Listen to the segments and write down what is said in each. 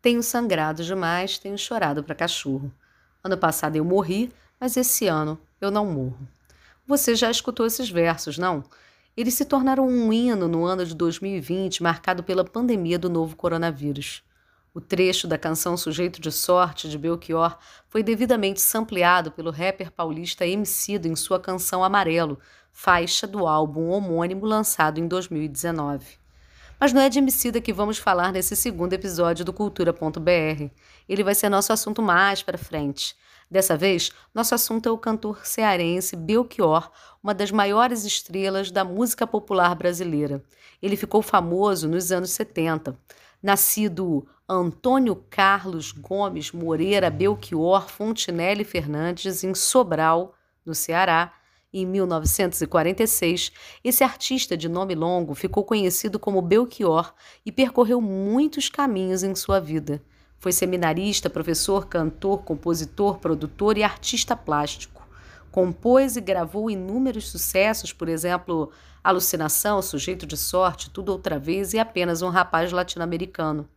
Tenho sangrado demais, tenho chorado para cachorro. Ano passado eu morri, mas esse ano eu não morro. Você já escutou esses versos, não? Eles se tornaram um hino no ano de 2020, marcado pela pandemia do novo coronavírus. O trecho da canção Sujeito de Sorte, de Belchior, foi devidamente sampleado pelo rapper paulista Emicida em sua canção Amarelo, faixa do álbum homônimo lançado em 2019. Mas não é de Emicida que vamos falar nesse segundo episódio do Cultura.br. Ele vai ser nosso assunto mais para frente. Dessa vez, nosso assunto é o cantor cearense Belchior, uma das maiores estrelas da música popular brasileira. Ele ficou famoso nos anos 70. Nascido Antônio Carlos Gomes Moreira Belchior Fontinelli Fernandes, em Sobral, no Ceará, em 1946, esse artista de nome longo ficou conhecido como Belchior e percorreu muitos caminhos em sua vida. Foi seminarista, professor, cantor, compositor, produtor e artista plástico. Compôs e gravou inúmeros sucessos, por exemplo, Alucinação, Sujeito de Sorte, Tudo Outra Vez e Apenas um Rapaz Latino-Americano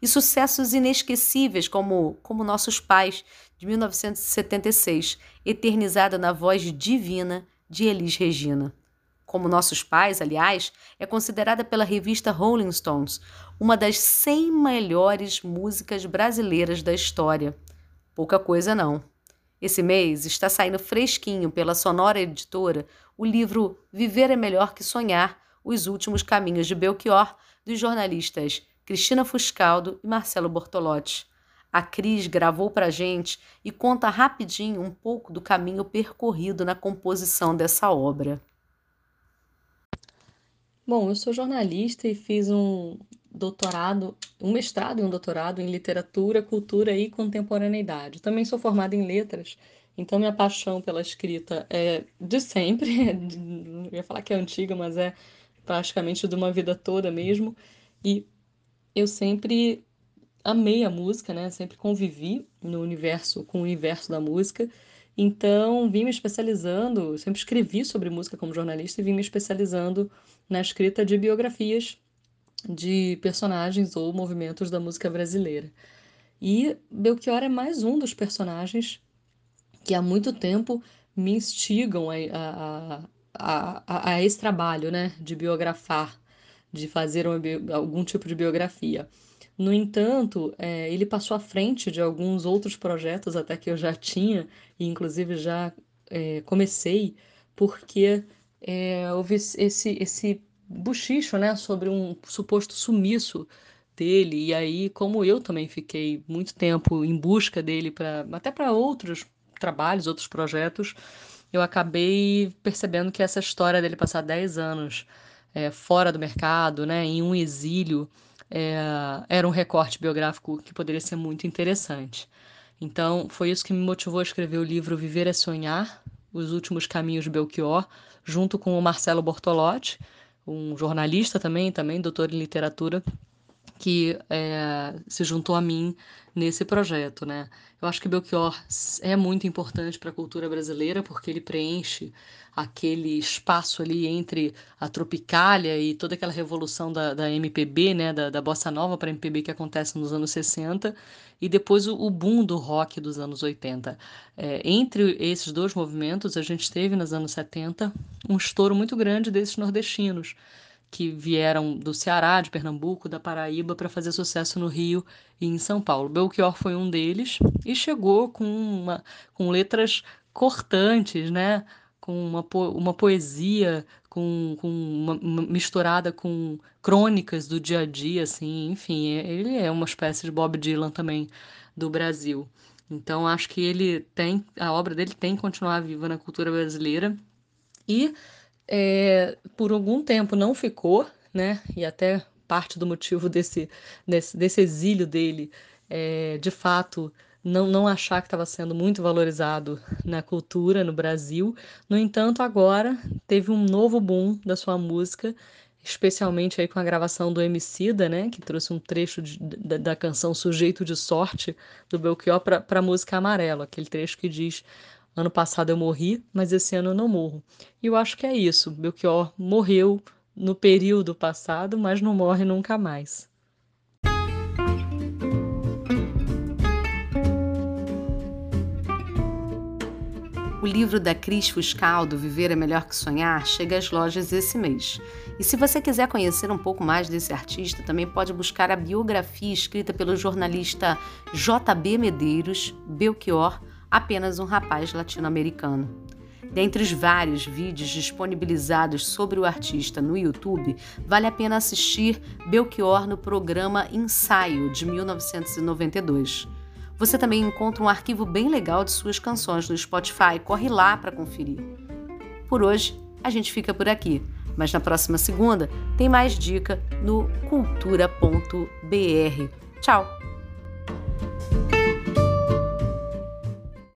e sucessos inesquecíveis como Como Nossos Pais, de 1976, eternizada na voz divina de Elis Regina. Como Nossos Pais, aliás, é considerada pela revista Rolling Stones uma das 100 melhores músicas brasileiras da história. Pouca coisa não. Esse mês está saindo fresquinho pela Sonora Editora o livro Viver é Melhor que Sonhar: Os Últimos Caminhos de Belchior, dos jornalistas Cristina Fuscaldo e Marcelo Bortolotti. A Cris gravou para gente e conta rapidinho um pouco do caminho percorrido na composição dessa obra. Bom, eu sou jornalista e fiz um doutorado, um mestrado e um doutorado em literatura, cultura e contemporaneidade. Também sou formada em letras, então minha paixão pela escrita é de sempre, não ia falar que é antiga, mas é praticamente de uma vida toda mesmo. E eu sempre amei a música, né? Sempre convivi no universo com o universo da música. Então, vim me especializando, sempre escrevi sobre música como jornalista e vim me especializando na escrita de biografias de personagens ou movimentos da música brasileira. E Belchior é mais um dos personagens que há muito tempo me instigam a, a, a, a, a esse trabalho né, de biografar de fazer algum tipo de biografia. No entanto, é, ele passou à frente de alguns outros projetos até que eu já tinha, e inclusive já é, comecei, porque é, houve esse, esse buchicho né, sobre um suposto sumiço dele, e aí, como eu também fiquei muito tempo em busca dele, pra, até para outros trabalhos, outros projetos, eu acabei percebendo que essa história dele passar 10 anos é, fora do mercado, né, em um exílio, é, era um recorte biográfico que poderia ser muito interessante. Então, foi isso que me motivou a escrever o livro Viver é Sonhar, Os Últimos Caminhos de Belchior, junto com o Marcelo Bortolotti, um jornalista também, também doutor em literatura, que é, se juntou a mim nesse projeto, né? Eu acho que Belchior é muito importante para a cultura brasileira porque ele preenche aquele espaço ali entre a Tropicália e toda aquela revolução da, da MPB, né, da, da bossa nova para MPB que acontece nos anos 60 e depois o, o boom do rock dos anos 80. É, entre esses dois movimentos, a gente teve nos anos 70 um estouro muito grande desses nordestinos que vieram do Ceará, de Pernambuco, da Paraíba para fazer sucesso no Rio e em São Paulo. Belchior foi um deles e chegou com, uma, com letras cortantes, né? com uma, po uma poesia, com, com uma, uma, misturada com crônicas do dia a dia, assim, enfim, ele é uma espécie de Bob Dylan também do Brasil. Então acho que ele tem, a obra dele tem que continuar viva na cultura brasileira e é, por algum tempo não ficou, né? E até parte do motivo desse, desse, desse exílio dele, é, de fato, não, não achar que estava sendo muito valorizado na cultura no Brasil. No entanto, agora teve um novo boom da sua música, especialmente aí com a gravação do Emicida, né? Que trouxe um trecho de, da, da canção Sujeito de Sorte, do Belchior, para a música Amarelo, aquele trecho que diz Ano passado eu morri, mas esse ano eu não morro. E eu acho que é isso. Belchior morreu no período passado, mas não morre nunca mais. O livro da Cris Fuscaldo, Viver é Melhor que Sonhar, chega às lojas esse mês. E se você quiser conhecer um pouco mais desse artista, também pode buscar a biografia escrita pelo jornalista JB Medeiros, Belchior, apenas um rapaz latino-americano. Dentre os vários vídeos disponibilizados sobre o artista no YouTube, vale a pena assistir Belchior no programa Ensaio, de 1992. Você também encontra um arquivo bem legal de suas canções no Spotify. Corre lá para conferir. Por hoje, a gente fica por aqui, mas na próxima segunda tem mais dica no cultura.br. Tchau!